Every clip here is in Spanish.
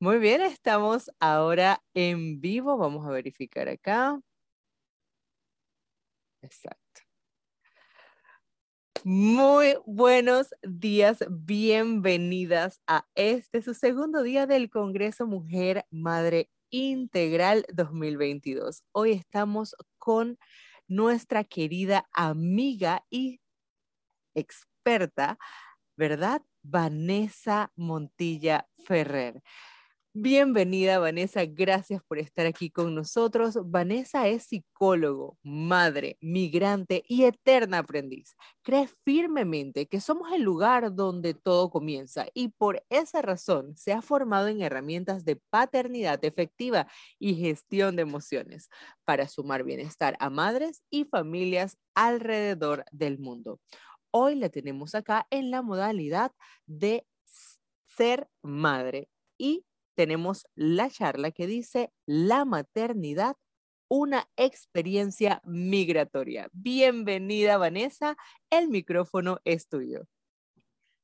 Muy bien, estamos ahora en vivo. Vamos a verificar acá. Exacto. Muy buenos días, bienvenidas a este, su segundo día del Congreso Mujer Madre Integral 2022. Hoy estamos con nuestra querida amiga y experta, ¿verdad? Vanessa Montilla Ferrer. Bienvenida, Vanessa. Gracias por estar aquí con nosotros. Vanessa es psicólogo, madre, migrante y eterna aprendiz. Cree firmemente que somos el lugar donde todo comienza y por esa razón se ha formado en herramientas de paternidad efectiva y gestión de emociones para sumar bienestar a madres y familias alrededor del mundo. Hoy la tenemos acá en la modalidad de ser madre y tenemos la charla que dice La maternidad, una experiencia migratoria. Bienvenida, Vanessa. El micrófono es tuyo.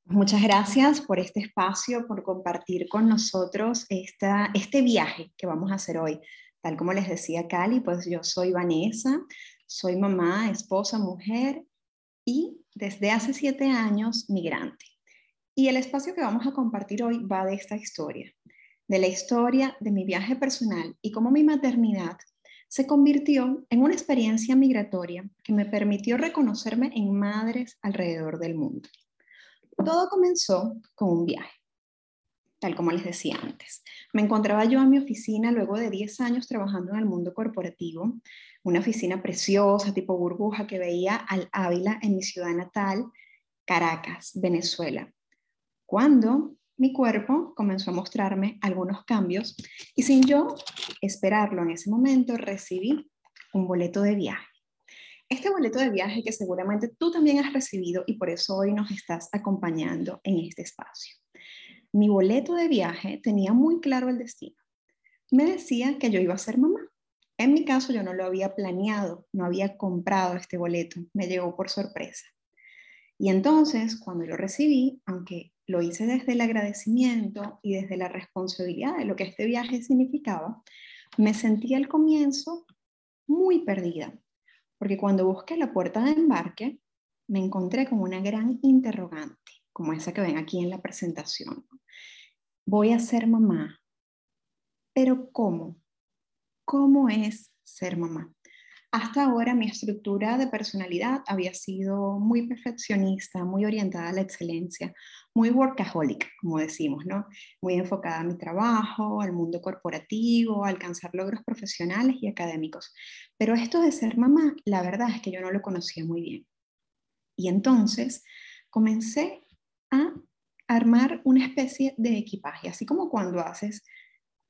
Muchas gracias por este espacio, por compartir con nosotros esta, este viaje que vamos a hacer hoy. Tal como les decía Cali, pues yo soy Vanessa, soy mamá, esposa, mujer y desde hace siete años migrante. Y el espacio que vamos a compartir hoy va de esta historia, de la historia de mi viaje personal y cómo mi maternidad se convirtió en una experiencia migratoria que me permitió reconocerme en madres alrededor del mundo. Todo comenzó con un viaje, tal como les decía antes. Me encontraba yo en mi oficina luego de 10 años trabajando en el mundo corporativo, una oficina preciosa, tipo burbuja, que veía al Ávila en mi ciudad natal, Caracas, Venezuela. Cuando mi cuerpo comenzó a mostrarme algunos cambios y sin yo esperarlo en ese momento recibí un boleto de viaje. Este boleto de viaje que seguramente tú también has recibido y por eso hoy nos estás acompañando en este espacio. Mi boleto de viaje tenía muy claro el destino. Me decía que yo iba a ser mamá. En mi caso yo no lo había planeado, no había comprado este boleto, me llegó por sorpresa. Y entonces, cuando lo recibí, aunque lo hice desde el agradecimiento y desde la responsabilidad de lo que este viaje significaba, me sentí al comienzo muy perdida, porque cuando busqué la puerta de embarque, me encontré con una gran interrogante, como esa que ven aquí en la presentación. Voy a ser mamá, pero ¿cómo? ¿Cómo es ser mamá? Hasta ahora mi estructura de personalidad había sido muy perfeccionista, muy orientada a la excelencia, muy workaholic, como decimos, ¿no? Muy enfocada a mi trabajo, al mundo corporativo, a alcanzar logros profesionales y académicos. Pero esto de ser mamá, la verdad es que yo no lo conocía muy bien. Y entonces comencé a armar una especie de equipaje, así como cuando haces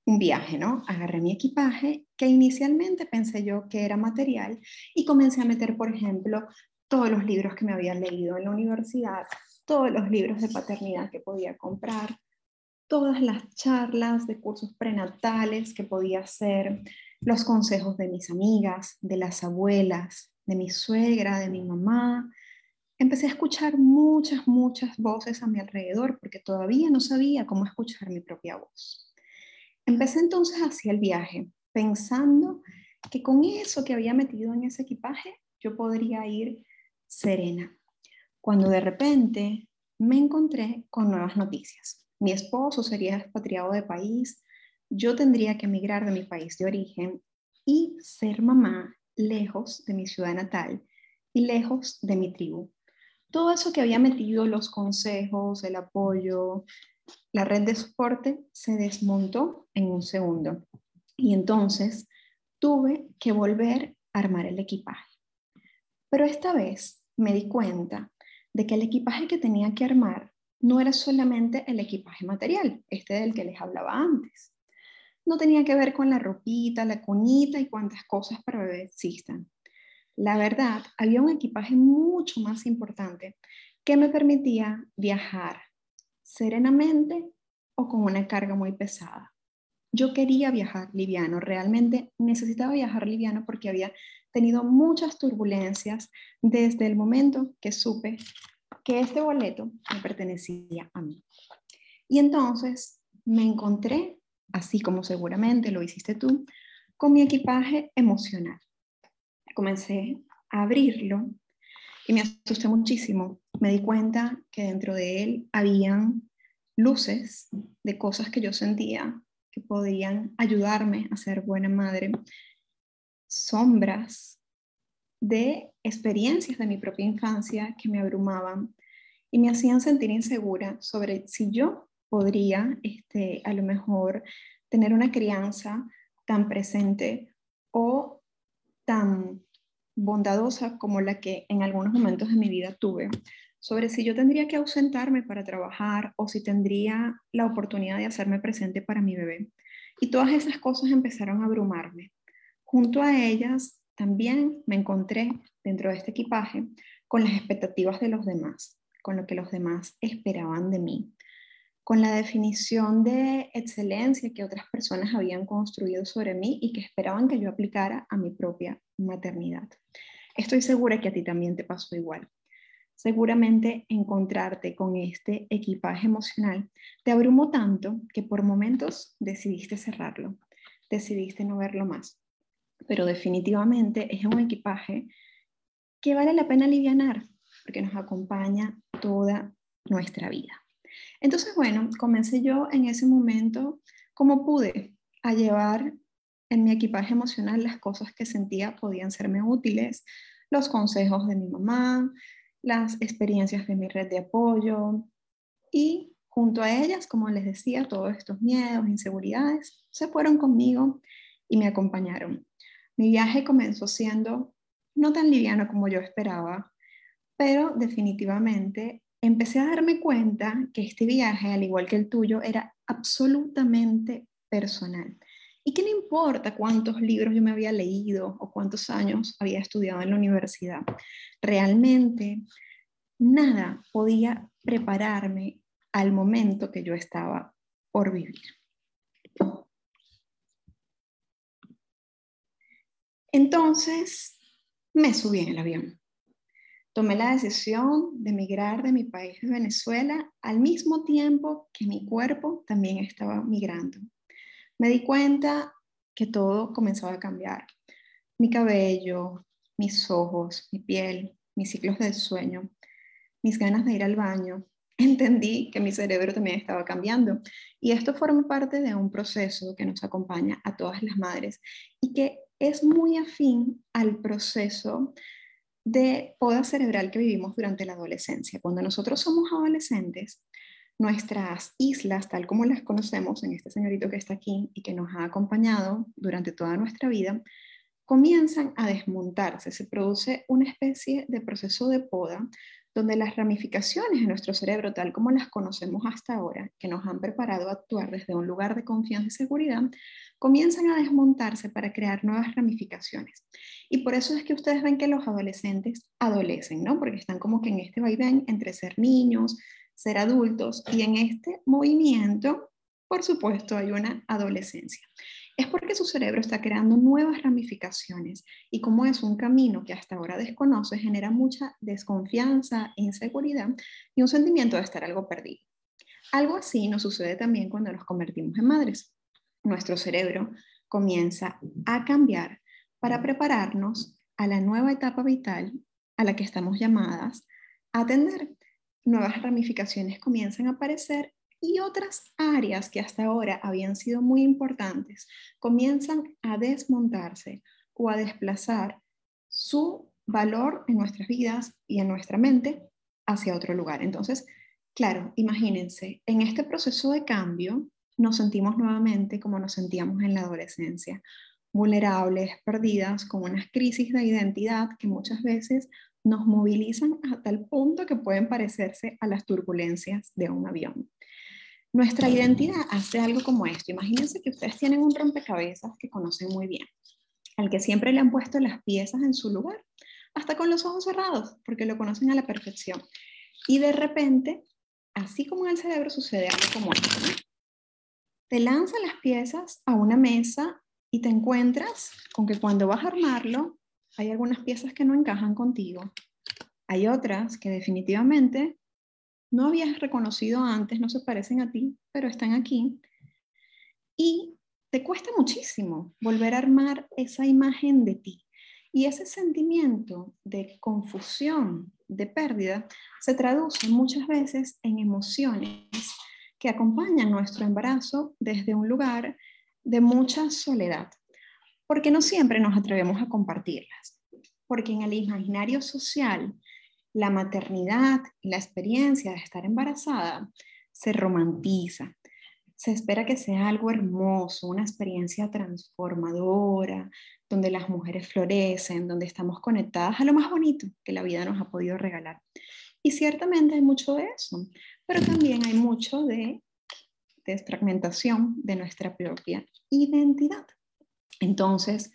un viaje, ¿no? Agarré mi equipaje, que inicialmente pensé yo que era material, y comencé a meter, por ejemplo, todos los libros que me había leído en la universidad, todos los libros de paternidad que podía comprar, todas las charlas de cursos prenatales que podía hacer, los consejos de mis amigas, de las abuelas, de mi suegra, de mi mamá. Empecé a escuchar muchas, muchas voces a mi alrededor porque todavía no sabía cómo escuchar mi propia voz. Empecé entonces hacia el viaje, pensando que con eso que había metido en ese equipaje yo podría ir serena. Cuando de repente me encontré con nuevas noticias. Mi esposo sería expatriado de país, yo tendría que emigrar de mi país de origen y ser mamá lejos de mi ciudad natal y lejos de mi tribu. Todo eso que había metido, los consejos, el apoyo, la red de soporte se desmontó en un segundo y entonces tuve que volver a armar el equipaje. Pero esta vez me di cuenta de que el equipaje que tenía que armar no era solamente el equipaje material, este del que les hablaba antes. No tenía que ver con la ropita, la cunita y cuantas cosas para bebé existan. La verdad, había un equipaje mucho más importante que me permitía viajar serenamente o con una carga muy pesada. Yo quería viajar liviano, realmente necesitaba viajar liviano porque había tenido muchas turbulencias desde el momento que supe que este boleto me pertenecía a mí. Y entonces me encontré así como seguramente lo hiciste tú, con mi equipaje emocional. Comencé a abrirlo y me asusté muchísimo. Me di cuenta que dentro de él habían luces de cosas que yo sentía que podían ayudarme a ser buena madre, sombras de experiencias de mi propia infancia que me abrumaban y me hacían sentir insegura sobre si yo podría, este, a lo mejor, tener una crianza tan presente o tan bondadosa como la que en algunos momentos de mi vida tuve, sobre si yo tendría que ausentarme para trabajar o si tendría la oportunidad de hacerme presente para mi bebé. Y todas esas cosas empezaron a abrumarme. Junto a ellas también me encontré dentro de este equipaje con las expectativas de los demás, con lo que los demás esperaban de mí, con la definición de excelencia que otras personas habían construido sobre mí y que esperaban que yo aplicara a mi propia maternidad. Estoy segura que a ti también te pasó igual. Seguramente encontrarte con este equipaje emocional te abrumó tanto que por momentos decidiste cerrarlo, decidiste no verlo más. Pero definitivamente es un equipaje que vale la pena aliviar porque nos acompaña toda nuestra vida. Entonces, bueno, comencé yo en ese momento como pude a llevar en mi equipaje emocional las cosas que sentía podían serme útiles, los consejos de mi mamá, las experiencias de mi red de apoyo y junto a ellas, como les decía, todos estos miedos, inseguridades, se fueron conmigo y me acompañaron. Mi viaje comenzó siendo no tan liviano como yo esperaba, pero definitivamente empecé a darme cuenta que este viaje, al igual que el tuyo, era absolutamente personal. Y que no importa cuántos libros yo me había leído o cuántos años había estudiado en la universidad, realmente nada podía prepararme al momento que yo estaba por vivir. Entonces me subí en el avión tomé la decisión de emigrar de mi país de Venezuela al mismo tiempo que mi cuerpo también estaba migrando. Me di cuenta que todo comenzaba a cambiar. Mi cabello, mis ojos, mi piel, mis ciclos del sueño, mis ganas de ir al baño. Entendí que mi cerebro también estaba cambiando. Y esto forma parte de un proceso que nos acompaña a todas las madres y que es muy afín al proceso de poda cerebral que vivimos durante la adolescencia. Cuando nosotros somos adolescentes, nuestras islas, tal como las conocemos en este señorito que está aquí y que nos ha acompañado durante toda nuestra vida, comienzan a desmontarse. Se produce una especie de proceso de poda donde las ramificaciones de nuestro cerebro, tal como las conocemos hasta ahora, que nos han preparado a actuar desde un lugar de confianza y seguridad, comienzan a desmontarse para crear nuevas ramificaciones. Y por eso es que ustedes ven que los adolescentes adolecen, ¿no? Porque están como que en este vaivén entre ser niños, ser adultos, y en este movimiento, por supuesto, hay una adolescencia es porque su cerebro está creando nuevas ramificaciones y como es un camino que hasta ahora desconoce, genera mucha desconfianza, inseguridad y un sentimiento de estar algo perdido. Algo así nos sucede también cuando nos convertimos en madres. Nuestro cerebro comienza a cambiar para prepararnos a la nueva etapa vital a la que estamos llamadas a atender. Nuevas ramificaciones comienzan a aparecer y otras áreas que hasta ahora habían sido muy importantes comienzan a desmontarse o a desplazar su valor en nuestras vidas y en nuestra mente hacia otro lugar. Entonces, claro, imagínense, en este proceso de cambio nos sentimos nuevamente como nos sentíamos en la adolescencia, vulnerables, perdidas, con unas crisis de identidad que muchas veces nos movilizan a tal punto que pueden parecerse a las turbulencias de un avión. Nuestra identidad hace algo como esto. Imagínense que ustedes tienen un rompecabezas que conocen muy bien, al que siempre le han puesto las piezas en su lugar, hasta con los ojos cerrados, porque lo conocen a la perfección. Y de repente, así como en el cerebro sucede algo como esto, te lanzan las piezas a una mesa y te encuentras con que cuando vas a armarlo, hay algunas piezas que no encajan contigo. Hay otras que definitivamente no habías reconocido antes, no se parecen a ti, pero están aquí. y te cuesta muchísimo volver a armar esa imagen de ti. Y ese sentimiento de confusión, de pérdida, se traduce muchas veces en emociones que acompañan nuestro embarazo desde un lugar de mucha soledad, porque no siempre nos atrevemos a compartirlas, porque en el imaginario social la maternidad y la experiencia de estar embarazada se romantiza. Se espera que sea algo hermoso, una experiencia transformadora, donde las mujeres florecen, donde estamos conectadas a lo más bonito que la vida nos ha podido regalar. Y ciertamente hay mucho de eso, pero también hay mucho de desfragmentación de nuestra propia identidad. Entonces,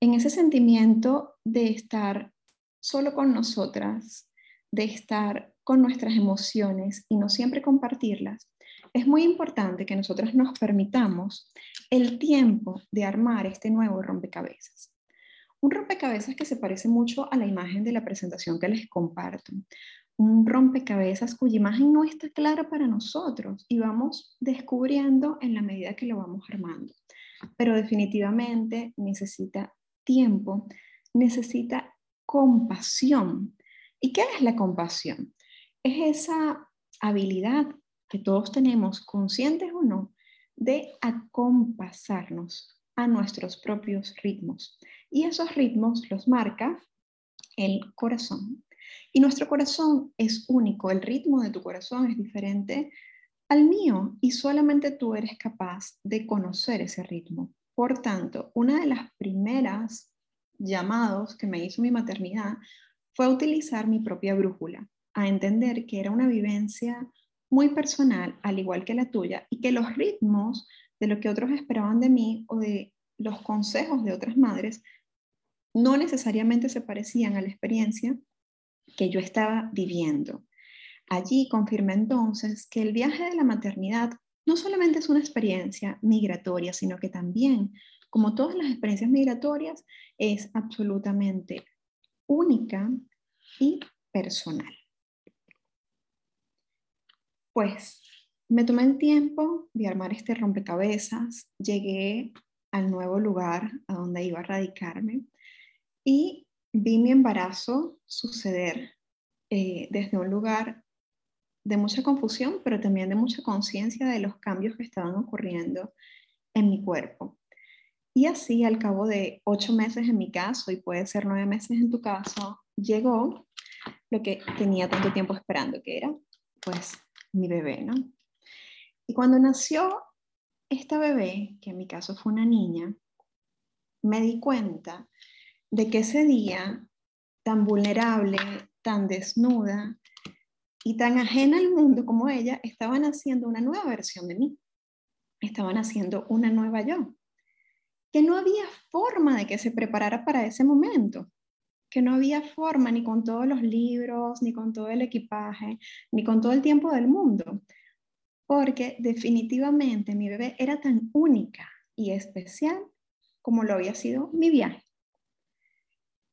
en ese sentimiento de estar solo con nosotras, de estar con nuestras emociones y no siempre compartirlas, es muy importante que nosotras nos permitamos el tiempo de armar este nuevo rompecabezas. Un rompecabezas que se parece mucho a la imagen de la presentación que les comparto. Un rompecabezas cuya imagen no está clara para nosotros y vamos descubriendo en la medida que lo vamos armando. Pero definitivamente necesita tiempo, necesita compasión. ¿Y qué es la compasión? Es esa habilidad que todos tenemos, conscientes o no, de acompasarnos a nuestros propios ritmos. Y esos ritmos los marca el corazón. Y nuestro corazón es único, el ritmo de tu corazón es diferente al mío y solamente tú eres capaz de conocer ese ritmo. Por tanto, una de las primeras llamados que me hizo mi maternidad fue utilizar mi propia brújula, a entender que era una vivencia muy personal, al igual que la tuya, y que los ritmos de lo que otros esperaban de mí o de los consejos de otras madres no necesariamente se parecían a la experiencia que yo estaba viviendo. Allí confirmé entonces que el viaje de la maternidad no solamente es una experiencia migratoria, sino que también, como todas las experiencias migratorias, es absolutamente única y personal. Pues me tomé el tiempo de armar este rompecabezas, llegué al nuevo lugar a donde iba a radicarme y vi mi embarazo suceder eh, desde un lugar de mucha confusión, pero también de mucha conciencia de los cambios que estaban ocurriendo en mi cuerpo. Y así, al cabo de ocho meses en mi caso, y puede ser nueve meses en tu caso, llegó lo que tenía tanto tiempo esperando, que era pues mi bebé, ¿no? Y cuando nació esta bebé, que en mi caso fue una niña, me di cuenta de que ese día tan vulnerable, tan desnuda y tan ajena al mundo como ella, estaban haciendo una nueva versión de mí. Estaban haciendo una nueva yo. Que no había forma de que se preparara para ese momento que no había forma ni con todos los libros, ni con todo el equipaje, ni con todo el tiempo del mundo, porque definitivamente mi bebé era tan única y especial como lo había sido mi viaje.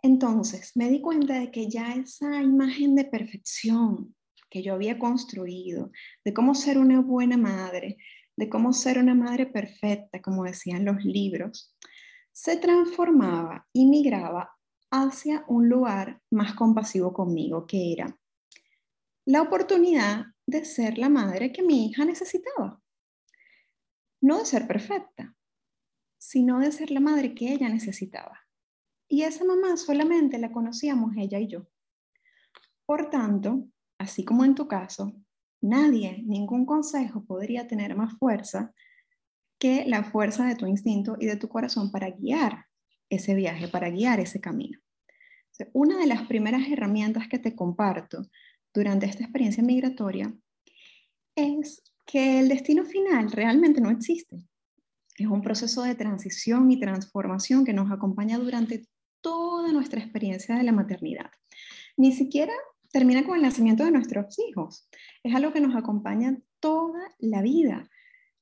Entonces me di cuenta de que ya esa imagen de perfección que yo había construido, de cómo ser una buena madre, de cómo ser una madre perfecta, como decían los libros, se transformaba y migraba hacia un lugar más compasivo conmigo, que era la oportunidad de ser la madre que mi hija necesitaba. No de ser perfecta, sino de ser la madre que ella necesitaba. Y esa mamá solamente la conocíamos ella y yo. Por tanto, así como en tu caso, nadie, ningún consejo podría tener más fuerza que la fuerza de tu instinto y de tu corazón para guiar ese viaje, para guiar ese camino. Una de las primeras herramientas que te comparto durante esta experiencia migratoria es que el destino final realmente no existe. Es un proceso de transición y transformación que nos acompaña durante nuestra experiencia de la maternidad. Ni siquiera termina con el nacimiento de nuestros hijos. Es algo que nos acompaña toda la vida.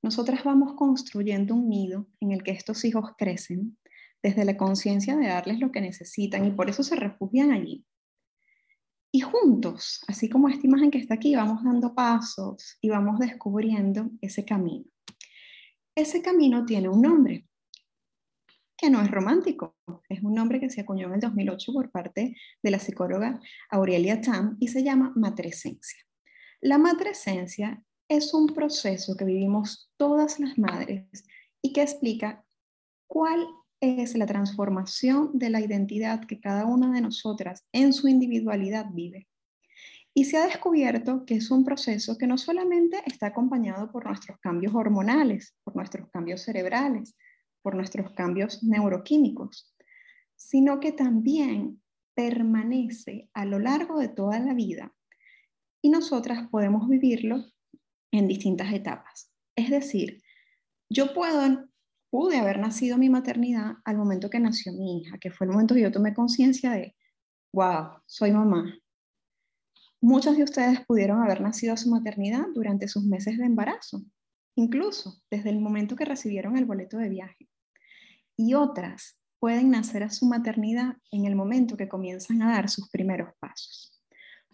Nosotras vamos construyendo un nido en el que estos hijos crecen, desde la conciencia de darles lo que necesitan y por eso se refugian allí. Y juntos, así como esta imagen que está aquí, vamos dando pasos y vamos descubriendo ese camino. ese camino tiene un nombre, que no es romántico. Es un nombre que se acuñó en el 2008 por parte de la psicóloga Aurelia Tam y se llama matresencia. La matresencia es un proceso que vivimos todas las madres y que explica cuál es la transformación de la identidad que cada una de nosotras en su individualidad vive. Y se ha descubierto que es un proceso que no solamente está acompañado por nuestros cambios hormonales, por nuestros cambios cerebrales, por nuestros cambios neuroquímicos, sino que también permanece a lo largo de toda la vida y nosotras podemos vivirlo en distintas etapas. Es decir, yo puedo, pude haber nacido mi maternidad al momento que nació mi hija, que fue el momento que yo tomé conciencia de, wow, soy mamá. Muchos de ustedes pudieron haber nacido a su maternidad durante sus meses de embarazo, incluso desde el momento que recibieron el boleto de viaje y otras pueden nacer a su maternidad en el momento que comienzan a dar sus primeros pasos.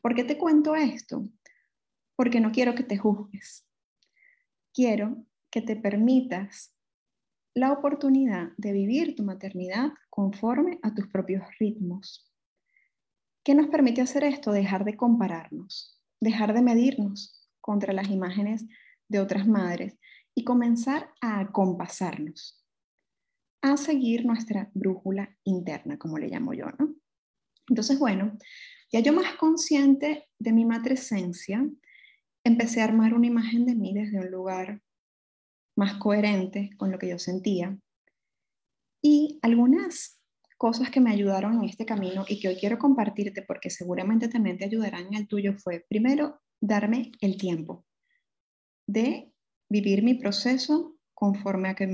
¿Por qué te cuento esto? Porque no quiero que te juzgues. Quiero que te permitas la oportunidad de vivir tu maternidad conforme a tus propios ritmos. ¿Qué nos permite hacer esto? Dejar de compararnos, dejar de medirnos contra las imágenes de otras madres y comenzar a acompasarnos a seguir nuestra brújula interna, como le llamo yo, ¿no? Entonces, bueno, ya yo más consciente de mi matresencia, empecé a armar una imagen de mí desde un lugar más coherente con lo que yo sentía. Y algunas cosas que me ayudaron en este camino y que hoy quiero compartirte porque seguramente también te ayudarán en el tuyo fue, primero, darme el tiempo de vivir mi proceso conforme a que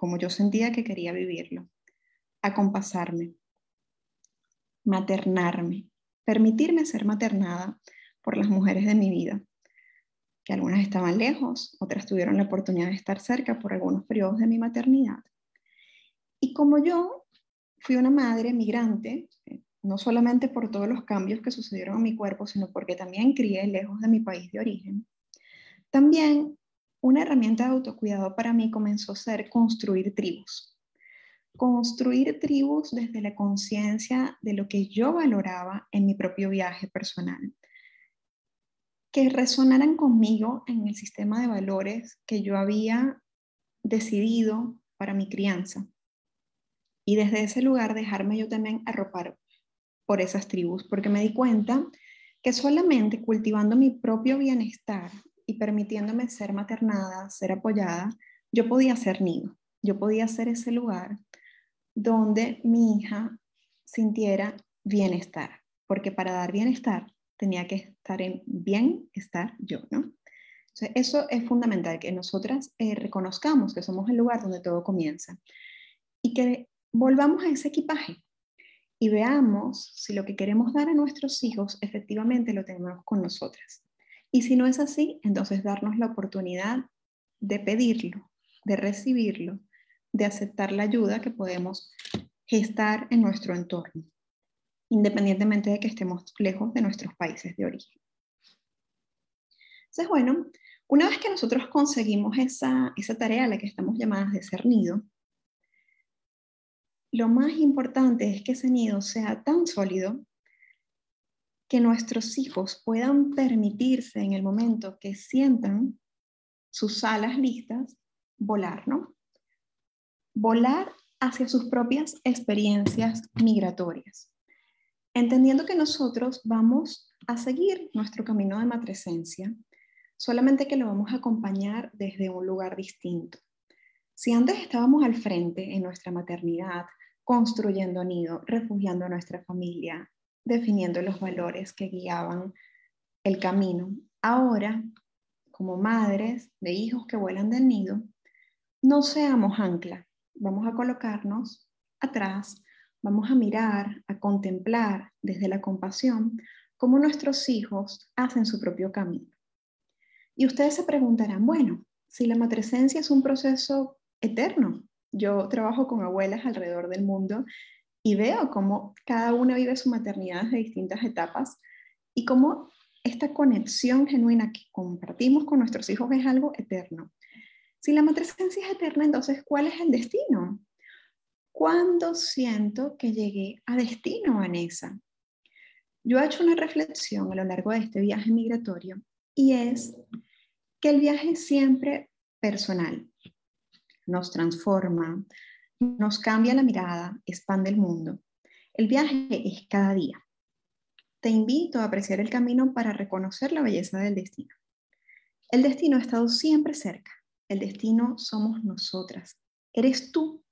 como yo sentía que quería vivirlo, acompasarme, maternarme, permitirme ser maternada por las mujeres de mi vida, que algunas estaban lejos, otras tuvieron la oportunidad de estar cerca por algunos periodos de mi maternidad. Y como yo fui una madre migrante, eh, no solamente por todos los cambios que sucedieron en mi cuerpo, sino porque también crié lejos de mi país de origen, también una herramienta de autocuidado para mí comenzó a ser construir tribus. Construir tribus desde la conciencia de lo que yo valoraba en mi propio viaje personal. Que resonaran conmigo en el sistema de valores que yo había decidido para mi crianza. Y desde ese lugar dejarme yo también arropar por esas tribus, porque me di cuenta que solamente cultivando mi propio bienestar y permitiéndome ser maternada, ser apoyada, yo podía ser nido, yo podía ser ese lugar donde mi hija sintiera bienestar, porque para dar bienestar tenía que estar en bienestar yo, ¿no? eso es fundamental, que nosotras eh, reconozcamos que somos el lugar donde todo comienza y que volvamos a ese equipaje y veamos si lo que queremos dar a nuestros hijos efectivamente lo tenemos con nosotras. Y si no es así, entonces darnos la oportunidad de pedirlo, de recibirlo, de aceptar la ayuda que podemos gestar en nuestro entorno, independientemente de que estemos lejos de nuestros países de origen. Entonces, bueno, una vez que nosotros conseguimos esa, esa tarea a la que estamos llamadas de ser nido, lo más importante es que ese nido sea tan sólido que nuestros hijos puedan permitirse en el momento que sientan sus alas listas, volar, ¿no? Volar hacia sus propias experiencias migratorias, entendiendo que nosotros vamos a seguir nuestro camino de matresencia, solamente que lo vamos a acompañar desde un lugar distinto. Si antes estábamos al frente en nuestra maternidad, construyendo nido, refugiando a nuestra familia, definiendo los valores que guiaban el camino. Ahora, como madres de hijos que vuelan del nido, no seamos ancla. Vamos a colocarnos atrás, vamos a mirar, a contemplar desde la compasión cómo nuestros hijos hacen su propio camino. Y ustedes se preguntarán, bueno, si la matresencia es un proceso eterno, yo trabajo con abuelas alrededor del mundo y veo cómo cada una vive su maternidad de distintas etapas y cómo esta conexión genuina que compartimos con nuestros hijos es algo eterno. Si la matresencia es eterna, entonces, ¿cuál es el destino? ¿Cuándo siento que llegué a destino, Vanessa? Yo he hecho una reflexión a lo largo de este viaje migratorio y es que el viaje es siempre personal. Nos transforma, nos cambia la mirada, expande el mundo. El viaje es cada día. Te invito a apreciar el camino para reconocer la belleza del destino. El destino ha estado siempre cerca. El destino somos nosotras. Eres tú.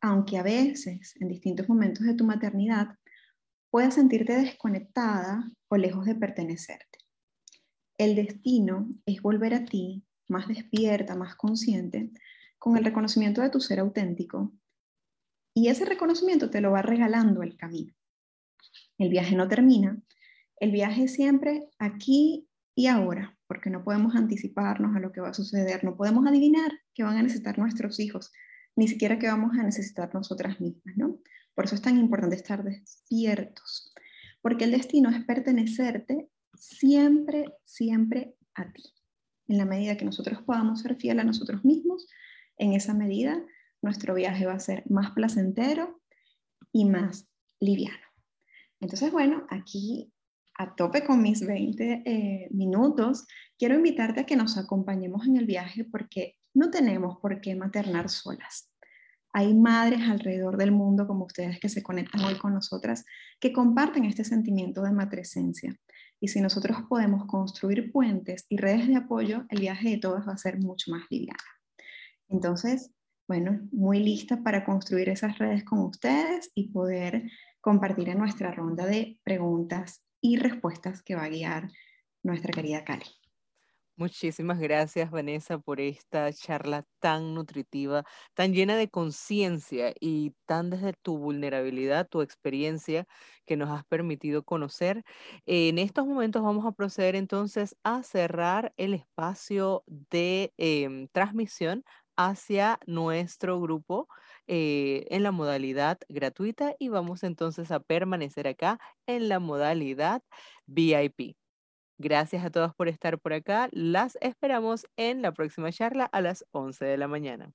Aunque a veces, en distintos momentos de tu maternidad, puedas sentirte desconectada o lejos de pertenecerte. El destino es volver a ti más despierta, más consciente, con el reconocimiento de tu ser auténtico. Y ese reconocimiento te lo va regalando el camino. El viaje no termina, el viaje es siempre aquí y ahora, porque no podemos anticiparnos a lo que va a suceder, no podemos adivinar qué van a necesitar nuestros hijos, ni siquiera qué vamos a necesitar nosotras mismas, ¿no? Por eso es tan importante estar despiertos, porque el destino es pertenecerte siempre, siempre a ti. En la medida que nosotros podamos ser fieles a nosotros mismos, en esa medida nuestro viaje va a ser más placentero y más liviano. Entonces, bueno, aquí a tope con mis 20 eh, minutos, quiero invitarte a que nos acompañemos en el viaje porque no tenemos por qué maternar solas. Hay madres alrededor del mundo como ustedes que se conectan hoy con nosotras que comparten este sentimiento de matresencia. Y si nosotros podemos construir puentes y redes de apoyo, el viaje de todas va a ser mucho más liviano. Entonces, bueno, muy lista para construir esas redes con ustedes y poder compartir en nuestra ronda de preguntas y respuestas que va a guiar nuestra querida Cali. Muchísimas gracias, Vanessa, por esta charla tan nutritiva, tan llena de conciencia y tan desde tu vulnerabilidad, tu experiencia que nos has permitido conocer. En estos momentos vamos a proceder entonces a cerrar el espacio de em, transmisión hacia nuestro grupo eh, en la modalidad gratuita y vamos entonces a permanecer acá en la modalidad VIP. Gracias a todos por estar por acá. Las esperamos en la próxima charla a las 11 de la mañana.